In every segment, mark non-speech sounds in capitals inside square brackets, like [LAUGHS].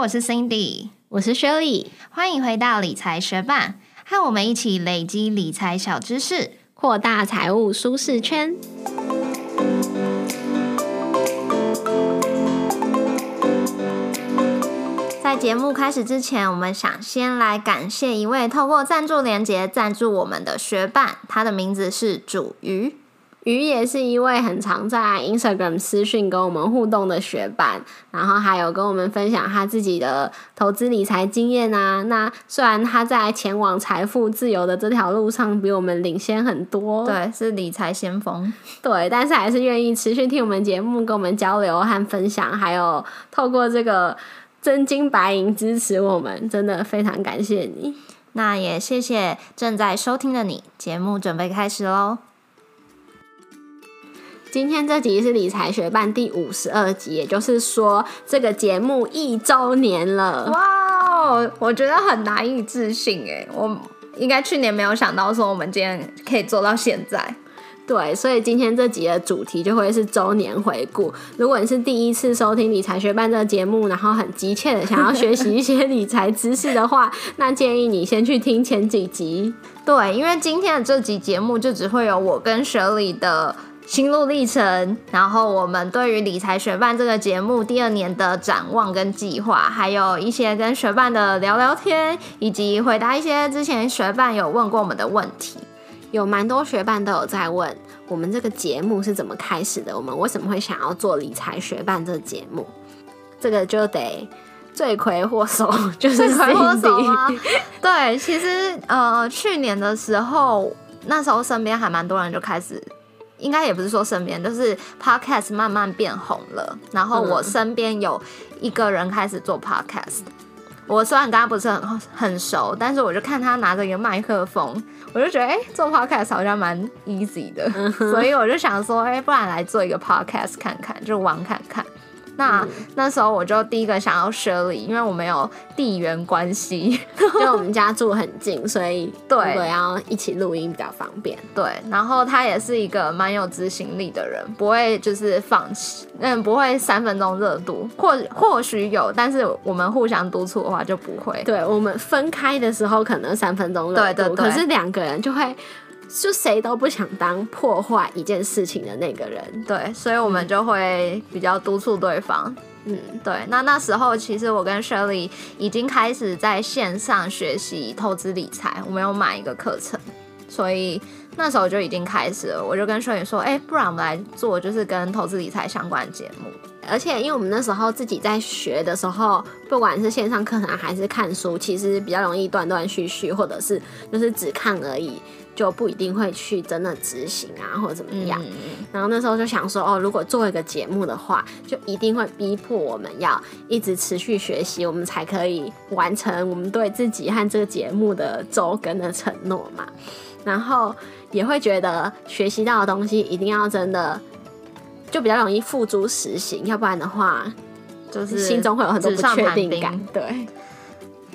我是 Cindy，我是 Shirley，欢迎回到理财学伴，和我们一起累积理财小知识，扩大财务舒适圈。在节目开始之前，我们想先来感谢一位透过赞助连结赞助我们的学伴，他的名字是煮鱼。鱼也是一位很常在 Instagram 私讯跟我们互动的学伴，然后还有跟我们分享他自己的投资理财经验啊。那虽然他在前往财富自由的这条路上比我们领先很多，对，是理财先锋，[LAUGHS] 对，但是还是愿意持续听我们节目，跟我们交流和分享，还有透过这个真金白银支持我们，真的非常感谢你。那也谢谢正在收听的你，节目准备开始喽。今天这集是理财学办第五十二集，也就是说这个节目一周年了。哇，我觉得很难以置信哎，我应该去年没有想到说我们今天可以做到现在。对，所以今天这集的主题就会是周年回顾。如果你是第一次收听理财学办这个节目，然后很急切的想要学习一些理财知识的话，[LAUGHS] 那建议你先去听前几集。对，因为今天的这集节目就只会有我跟雪里的。心路历程，然后我们对于理财学伴这个节目第二年的展望跟计划，还有一些跟学伴的聊聊天，以及回答一些之前学伴有问过我们的问题。有蛮多学伴都有在问，我们这个节目是怎么开始的？我们为什么会想要做理财学伴这个节目？这个就得罪魁祸首就是罪魁祸首啊！[LAUGHS] 对，其实呃，去年的时候，那时候身边还蛮多人就开始。应该也不是说身边，就是 podcast 慢慢变红了。然后我身边有一个人开始做 podcast，我虽然跟他不是很很熟，但是我就看他拿着一个麦克风，我就觉得哎，做 podcast 好像蛮 easy 的，所以我就想说，哎，不然来做一个 podcast 看看，就玩看看。那那时候我就第一个想要 Shirley，因为我们有地缘关系，[LAUGHS] 就我们家住很近，所以对，要一起录音比较方便。对，然后他也是一个蛮有执行力的人，不会就是放弃，嗯，不会三分钟热度，或或许有，但是我们互相督促的话就不会。对我们分开的时候可能三分钟热度，可是两个人就会。就谁都不想当破坏一件事情的那个人，对，所以我们就会比较督促对方。嗯，对。那那时候其实我跟 Shirley 已经开始在线上学习投资理财，我们有买一个课程，所以那时候就已经开始了。我就跟 Shirley 说：“哎，不然我们来做就是跟投资理财相关的节目。”而且因为我们那时候自己在学的时候，不管是线上课程还是看书，其实比较容易断断续续，或者是就是只看而已。就不一定会去真的执行啊，或者怎么样。然后那时候就想说，哦，如果做一个节目的话，就一定会逼迫我们要一直持续学习，我们才可以完成我们对自己和这个节目的周更的承诺嘛。然后也会觉得学习到的东西一定要真的，就比较容易付诸实行，要不然的话，就是心中会有很多不确定感。对。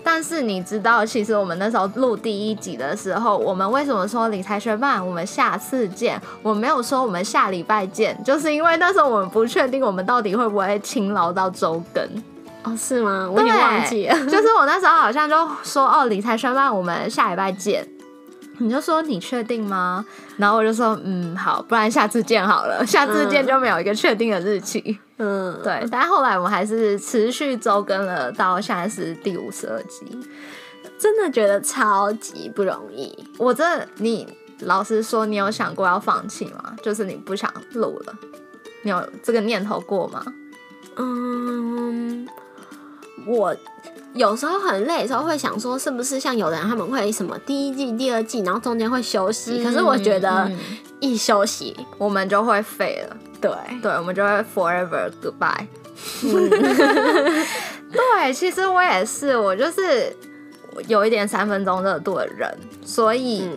但是你知道，其实我们那时候录第一集的时候，我们为什么说理财学伴，我们下次见？我没有说我们下礼拜见，就是因为那时候我们不确定我们到底会不会勤劳到周更。哦，是吗？我有点忘记了。就是我那时候好像就说，哦，理财学伴，我们下礼拜见。你就说你确定吗？然后我就说，嗯，好，不然下次见好了。下次见就没有一个确定的日期。嗯，对，但后来我们还是持续周更了，到现在是第五十二集，真的觉得超级不容易。我这你老实说，你有想过要放弃吗？就是你不想录了，你有这个念头过吗？嗯，我有时候很累的时候会想说，是不是像有的人他们会什么第一季、第二季，然后中间会休息？可是我觉得一休息，我们就会废了。对对，我们就会 forever goodbye。[LAUGHS] 对，其实我也是，我就是有一点三分钟热度的人，所以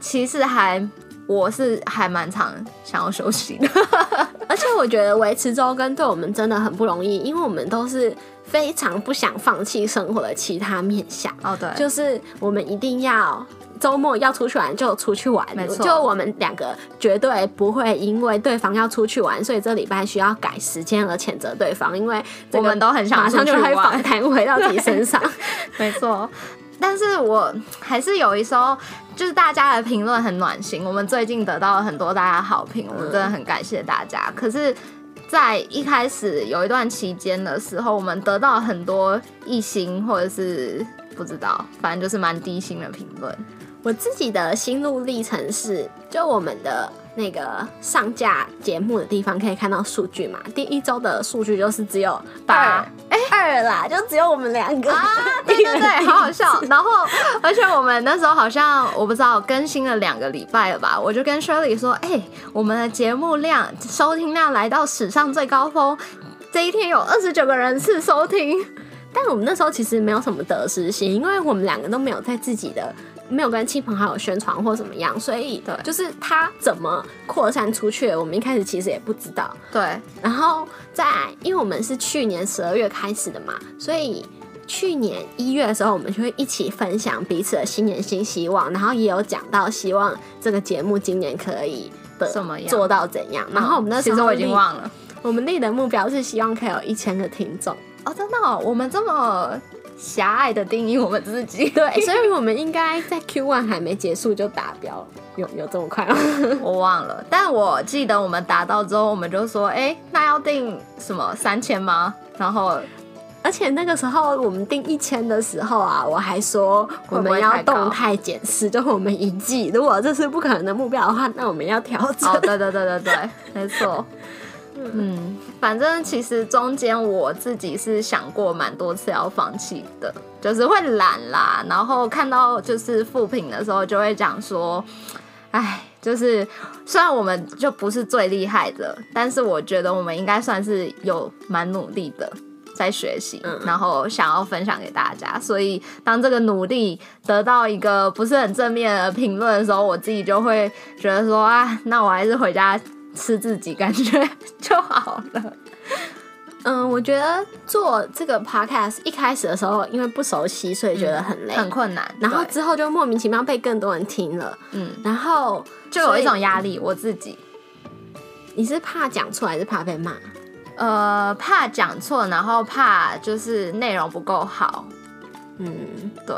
其实还我是还蛮常想要休息的。[LAUGHS] 而且我觉得维持周更对我们真的很不容易，因为我们都是非常不想放弃生活的其他面向。哦，对，就是我们一定要。周末要出去玩就出去玩，没错就我们两个绝对不会因为对方要出去玩，所以这礼拜需要改时间而谴责对方，因为我们都很想马上就会反弹回到自己身上。[LAUGHS] 没错，但是我还是有一时候，就是大家的评论很暖心，我们最近得到了很多大家的好评，我们真的很感谢大家。可是，在一开始有一段期间的时候，我们得到很多异星或者是不知道，反正就是蛮低星的评论。我自己的心路历程是，就我们的那个上架节目的地方可以看到数据嘛，第一周的数据就是只有八二，哎、二啦，就只有我们两个。啊，对对对，好好笑。然后，而且我们那时候好像我不知道更新了两个礼拜了吧，我就跟 Shirley 说，哎、我们的节目量收听量来到史上最高峰，这一天有二十九个人次收听。但我们那时候其实没有什么得失心，因为我们两个都没有在自己的。没有跟亲朋好友宣传或怎么样，所以对就是他怎么扩散出去，我们一开始其实也不知道。对，然后在，因为我们是去年十二月开始的嘛，所以去年一月的时候，我们就会一起分享彼此的新年新希望，然后也有讲到希望这个节目今年可以的怎么样做到怎样。然后我们那时候其实我已经忘了。我们立的目标是希望可以有一千个听众，哦，真的哦、我们这么狭隘的定义我们自己，[LAUGHS] 对，所以我们应该在 Q one 还没结束就达标了，有有这么快吗？[LAUGHS] 我忘了，但我记得我们达到之后，我们就说，哎、那要定什么三千吗？然后而且那个时候我们定一千的时候啊，我还说我们要动态检视，就是我们一季，如果这是不可能的目标的话，那我们要调整。哦，对对对对对，没错。[LAUGHS] 嗯，反正其实中间我自己是想过蛮多次要放弃的，就是会懒啦，然后看到就是复评的时候就会讲说，哎，就是虽然我们就不是最厉害的，但是我觉得我们应该算是有蛮努力的。在学习，嗯。然后想要分享给大家，所以当这个努力得到一个不是很正面的评论的时候，我自己就会觉得说啊，那我还是回家吃自己，感觉 [LAUGHS] 就好了。嗯，我觉得做这个 podcast 一开始的时候，因为不熟悉，所以觉得很累，很困难。然后之后就莫名其妙被更多人听了，嗯，然后就有一种压力，我自己你是怕讲错还是怕被骂？呃怕讲错，然后怕就是内容不够好，嗯，对，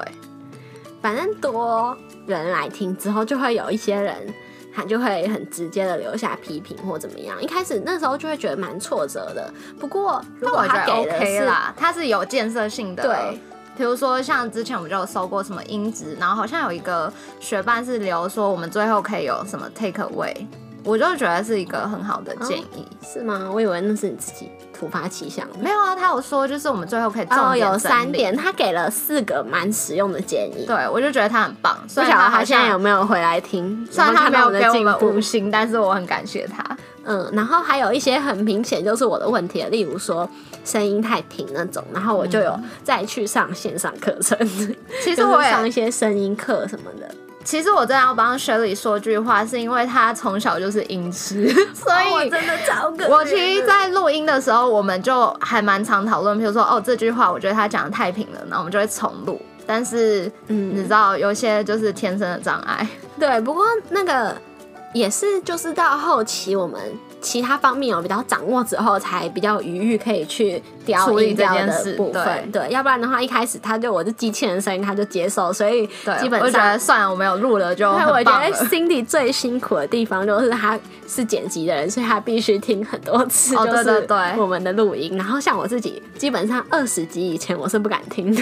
反正多人来听之后，就会有一些人。他就会很直接的留下批评或怎么样，一开始那时候就会觉得蛮挫折的。不过如果但我觉得他给的 OK 是啦，他是有建设性的。对，比如说像之前我们就有搜过什么音质，然后好像有一个学伴是留说我们最后可以有什么 take away，我就觉得是一个很好的建议。是吗？我以为那是你自己突发奇想的。没有啊，他有说就是我们最后可以重哦，有三点，他给了四个蛮实用的建议。对，我就觉得他很棒。不晓得他现在有没有回来听？虽然他没有的给我们进步五星，但是我很感谢他。嗯，然后还有一些很明显就是我的问题，例如说声音太平那种，然后我就有再去上线上课程，其实就是我也，上一些声音课什么的。其实我真的要帮 Shirley 说句话，是因为他从小就是音痴，[LAUGHS] 所以我真。的超可我其实，在录音的时候，我们就还蛮常讨论，比如说，哦，这句话我觉得他讲的太平了，然后我们就会重录。但是，嗯你嗯知道，有些就是天生的障碍。对，不过那个也是就是到后期我们。其他方面有比较掌握之后，才比较有余裕可以去雕处理这音调件事的部分。对，要不然的话，一开始他就我是机器人声音，他就接受，所以对，基本我觉得上算了，我没有录了就对，很我觉得。Cindy 最辛苦的地方就是他是剪辑的人，所以他必须听很多次，哦就是对对对我们的录音。然后像我自己，基本上二十集以前我是不敢听的。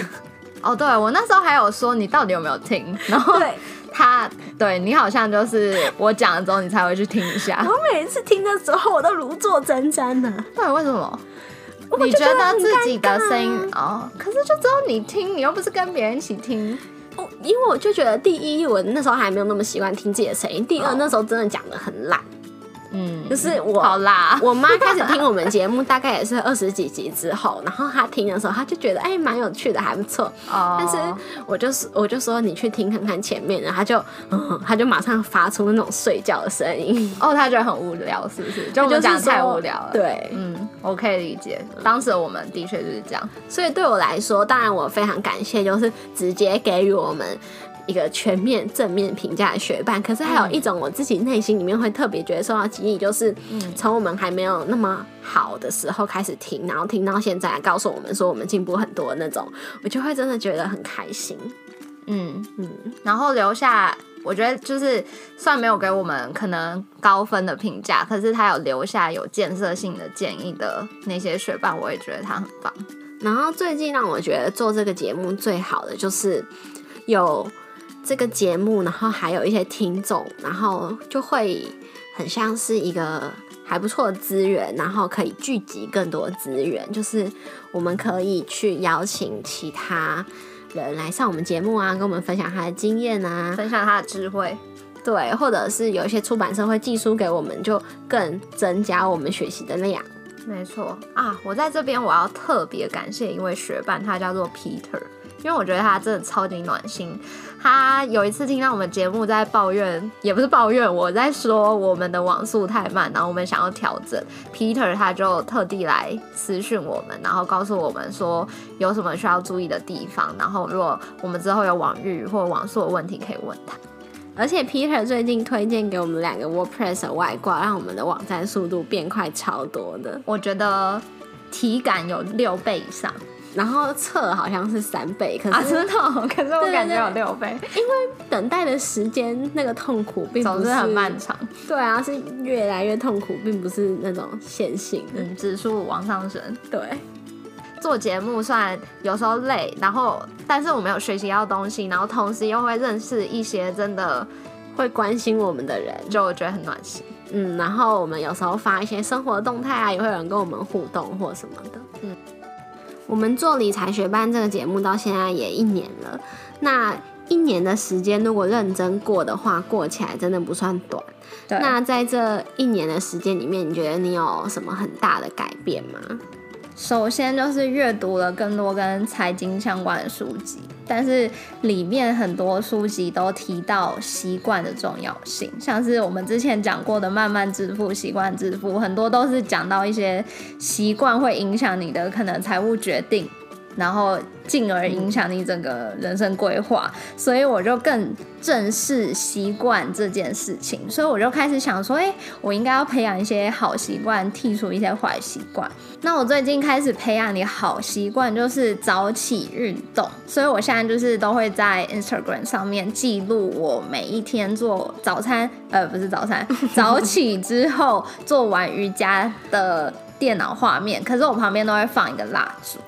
哦，对我那时候还有说你到底有没有听，然后对，他对你好像就是 [LAUGHS] 我讲了之后你才会去听一下我。每一次听的时候，我都如坐针毡呢。对，为什么？我你觉得自己的声音哦，可是就只有你听，你又不是跟别人一起听。我因为我就觉得，第一，我那时候还没有那么习惯听自己的声音；第二，哦那时候真的讲的很烂，嗯，就是我好啦，我妈开始听我们节目，大概也是二十几集之后，然后她听的时候，她就觉得哎，蛮有趣的，还不错。哦，但是我就是我就说你去听看看前面，然后她就嗯，[LAUGHS] 她就马上发出那种睡觉的声音，哦，她觉得很无聊，是不是？就讲得太无聊了。，对，嗯，我可以理解。当时我们的确就是这样。所以对我来说，当然我非常感谢，就是直接给予我们一个全面正面评价的学伴。可是还有一种我自己内心里面会特别觉得受到激励，就是从我们还没有那么好的时候开始听，然后听到现在，告诉我们说我们进步很多那种，我就会真的觉得很开心。嗯嗯，然后留下，我觉得就是虽然没有给我们可能高分的评价，可是他有留下有建设性的建议的那些学伴，我也觉得他很棒。然后最近让我觉得做这个节目最好的就是有这个节目，然后还有一些听众，然后就会很像是一个还不错的资源，然后可以聚集更多资源，就是我们可以去邀请其他。人来上我们节目啊，跟我们分享他的经验啊，分享他的智慧，对，或者是有一些出版社会寄书给我们，就更增加我们学习的量。没错啊，我在这边我要特别感谢一位学伴，他叫做 Peter。因为我觉得他真的超级暖心。他有一次听到我们节目在抱怨，也不是抱怨，我在说我们的网速太慢，然后我们想要调整。Peter 他就特地来私讯我们，然后告诉我们说有什么需要注意的地方，然后如果我们之后有网域或网速的问题可以问他。而且 Peter 最近推荐给我们两个 WordPress 的外挂，让我们的网站速度变快超多的。我觉得体感有六倍以上。然后测好像是三倍，可是真的，[LAUGHS] 可是我感觉有六倍，因为等待的时间那个痛苦并不是很漫长。对啊，是越来越痛苦，并不是那种线性的指数往上升。对，做节目虽然有时候累，然后但是我们有学习到东西，然后同时又会认识一些真的会关心我们的人，就我觉得很暖心。嗯，然后我们有时候发一些生活动态啊，也会有人跟我们互动或什么的。嗯。我们做理财学班这个节目到现在也一年了，那一年的时间如果认真过的话，过起来真的不算短。那在这一年的时间里面，你觉得你有什么很大的改变吗？首先就是阅读了更多跟财经相关的书籍，但是里面很多书籍都提到习惯的重要性，像是我们之前讲过的慢慢致富、习惯致富，很多都是讲到一些习惯会影响你的可能财务决定。然后进而影响你整个人生规划，所以我就更正式习惯这件事情。所以我就开始想说，哎，我应该要培养一些好习惯，剔除一些坏习惯。那我最近开始培养你好习惯，就是早起运动。所以我现在就是都会在 Instagram 上面记录我每一天做早餐，呃，不是早餐，[LAUGHS] 早起之后做完瑜伽的电脑画面。可是我旁边都会放一个蜡烛。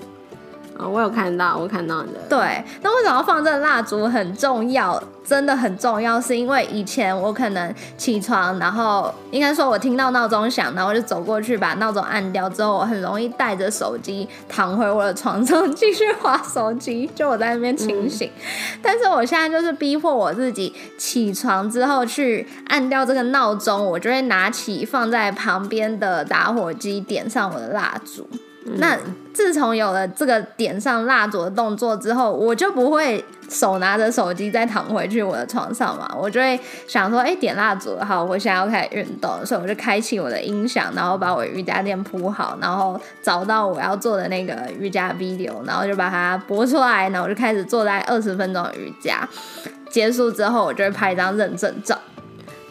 哦，我有看到，我看到你的。对，那为什么要放这个蜡烛很重要？真的很重要，是因为以前我可能起床，然后应该说我听到闹钟响，然后我就走过去把闹钟按掉，之后我很容易带着手机躺回我的床上 [LAUGHS] 继续划手机，就我在那边清醒。但是我现在就是逼迫我自己起床之后去按掉这个闹钟，我就会拿起放在旁边的打火机，点上我的蜡烛。那自从有了这个点上蜡烛的动作之后，我就不会手拿着手机再躺回去我的床上嘛，我就会想说，哎，点蜡烛好，我现在要开始运动，所以我就开启我的音响，然后把我瑜伽垫铺好，然后找到我要做的那个瑜伽 video，然后就把它播出来，然后我就开始做在二十分钟瑜伽，结束之后，我就会拍一张认证照。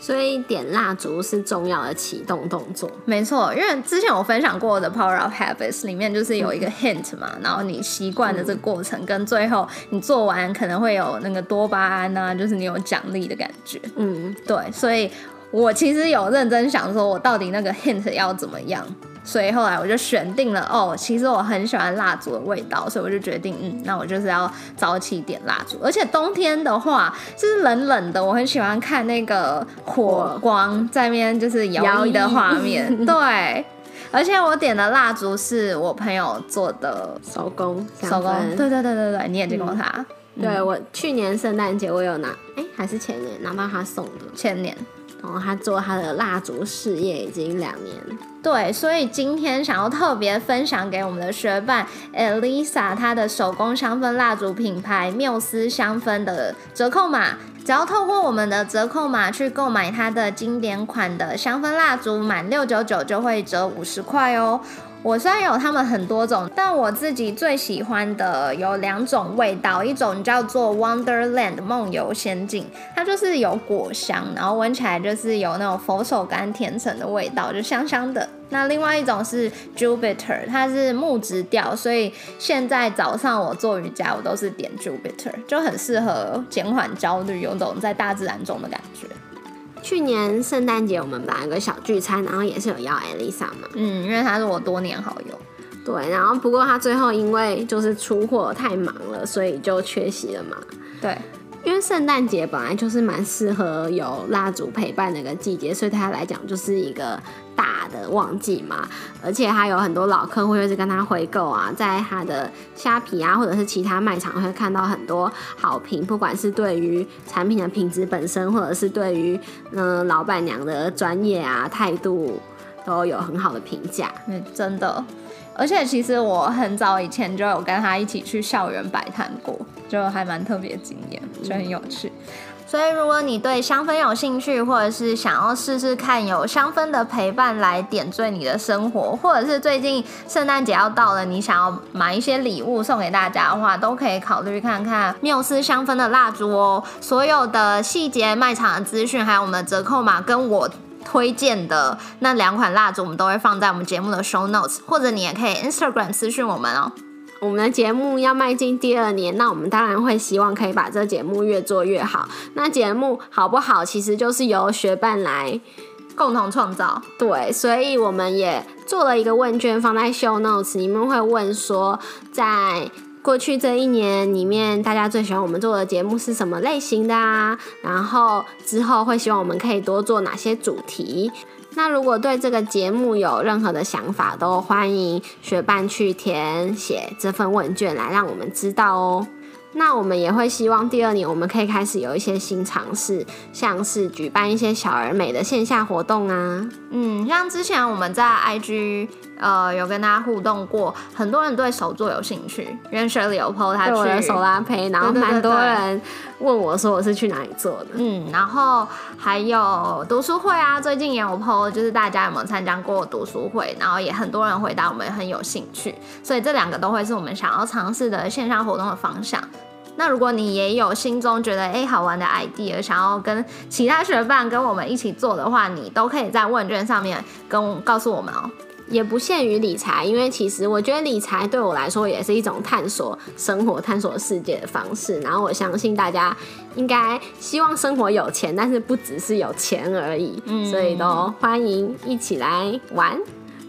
所以点蜡烛是重要的启动动作，没错。因为之前我分享过的 Power of Habits 里面就是有一个 hint 嘛，然后你习惯的这个过程跟最后你做完可能会有那个多巴胺啊，就是你有奖励的感觉。嗯，对。所以我其实有认真想说，我到底那个 hint 要怎么样。所以后来我就选定了哦，其实我很喜欢蜡烛的味道，所以我就决定，嗯，那我就是要早起点蜡烛。而且冬天的话，就是冷冷的，我很喜欢看那个火光在面就是摇曳的画面。[LAUGHS] 对，而且我点的蜡烛是我朋友做的手工，手工。对对对对对，你也见过他？对我去年圣诞节我有拿，哎，还是前年拿到他送的，前年。然后他做他的蜡烛事业已经两年，对，所以今天想要特别分享给我们的学伴 Elisa，她的手工香氛蜡烛品牌缪斯香氛的折扣码，只要透过我们的折扣码去购买它的经典款的香氛蜡烛，满六九九就会折五十块哦。我虽然有他们很多种，但我自己最喜欢的有两种味道，一种叫做 Wonderland 梦游仙境，它就是有果香，然后闻起来就是有那种佛手柑甜橙的味道，就香香的。那另外一种是 Jupiter，它是木质调，所以现在早上我做瑜伽，我都是点 Jupiter，就很适合减缓焦虑，有种在大自然中的感觉。去年圣诞节我们办了个小聚餐，然后也是有邀艾丽莎嘛，嗯，因为她是我多年好友。对，然后不过她最后因为就是出货太忙了，所以就缺席了嘛。对，因为圣诞节本来就是蛮适合有蜡烛陪伴的一个季节，所以对他来讲就是一个大的旺季嘛。而且还有很多老客户会是跟他回购啊，在他的虾皮啊，或者是其他卖场会看到很多好评，不管是对于产品的品质本身，或者是对于嗯老板娘的专业啊态度，都有很好的评价。嗯，真的。而且其实我很早以前就有跟他一起去校园摆摊过，就还蛮特别经验，就很有趣。所以如果你对香氛有兴趣，或者是想要试试看有香氛的陪伴来点缀你的生活，或者是最近圣诞节要到了，你想要买一些礼物送给大家的话，都可以考虑看看缪斯香氛的蜡烛哦。所有的细节、卖场的资讯，还有我们的折扣码，跟我。推荐的那两款蜡烛，我们都会放在我们节目的 show notes，或者你也可以 Instagram 私讯我们哦。我们的节目要迈进第二年，那我们当然会希望可以把这节目越做越好。那节目好不好，其实就是由学伴来共同创造。对，所以我们也做了一个问卷放在 show notes，你们会问说在。过去这一年里面，大家最喜欢我们做的节目是什么类型的啊？然后之后会希望我们可以多做哪些主题？那如果对这个节目有任何的想法，都欢迎学伴去填写这份问卷来让我们知道哦。那我们也会希望第二年我们可以开始有一些新尝试，像是举办一些小而美的线下活动啊。嗯，像之前我们在 IG 呃有跟大家互动过，很多人对手作有兴趣，因为 Shirley 有 PO 他去手拉胚，然后蛮多人问我说我是去哪里做的。嗯，然后还有读书会啊，最近也有 PO，就是大家有没有参加过读书会，然后也很多人回答我们很有兴趣，所以这两个都会是我们想要尝试的线上活动的方向。那如果你也有心中觉得哎好玩的 idea，想要跟其他学伴跟我们一起做的话，你都可以在问卷上面跟告诉我们哦。也不限于理财，因为其实我觉得理财对我来说也是一种探索生活、探索世界的方式。然后我相信大家应该希望生活有钱，但是不只是有钱而已，所以都欢迎一起来玩。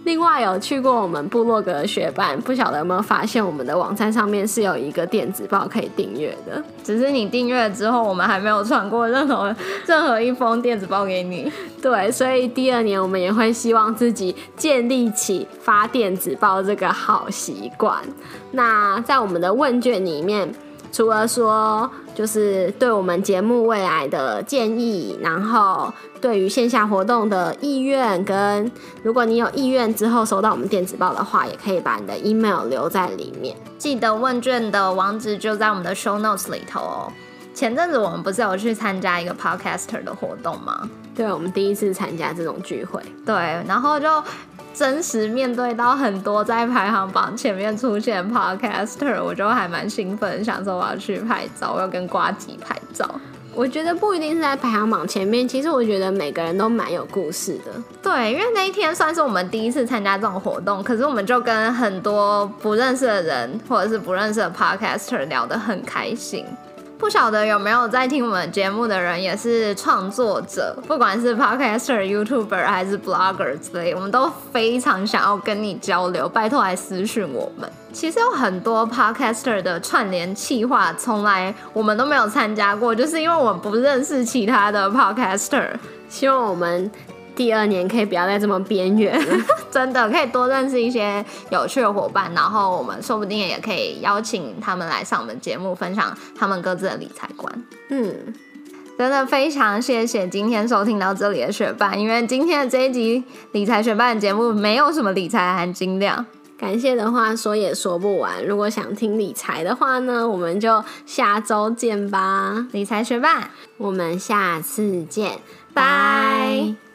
另外有去过我们部落格的学伴，不晓得有没有发现我们的网站上面是有一个电子报可以订阅的，只是你订阅了之后，我们还没有传过任何任何一封电子报给你。[LAUGHS] 对，所以第二年我们也会希望自己建立起发电子报这个好习惯。那在我们的问卷里面。除了说，就是对我们节目未来的建议，然后对于线下活动的意愿，跟如果你有意愿之后收到我们电子报的话，也可以把你的 email 留在里面。记得问卷的网址就在我们的 show notes 里头哦。前阵子我们不是有去参加一个 podcaster 的活动吗？对，我们第一次参加这种聚会。对，然后就。真实面对到很多在排行榜前面出现 podcaster，我就还蛮兴奋，想说我要去拍照，我要跟瓜吉拍照。我觉得不一定是在排行榜前面，其实我觉得每个人都蛮有故事的。对，因为那一天算是我们第一次参加这种活动，可是我们就跟很多不认识的人或者是不认识的 podcaster 聊得很开心。不晓得有没有在听我们节目的人也是创作者，不管是 podcaster、YouTuber 还是 blogger 之类，我们都非常想要跟你交流，拜托来私讯我们。其实有很多 podcaster 的串联企划，从来我们都没有参加过，就是因为我们不认识其他的 podcaster，希望我们。第二年可以不要再这么边缘，[LAUGHS] 真的可以多认识一些有趣的伙伴，然后我们说不定也可以邀请他们来上我们节目，分享他们各自的理财观。嗯，真的非常谢谢今天收听到这里的学霸，因为今天的这一集理财学霸的节目没有什么理财含金量，感谢的话说也说不完。如果想听理财的话呢，我们就下周见吧，理财学霸，我们下次见，拜。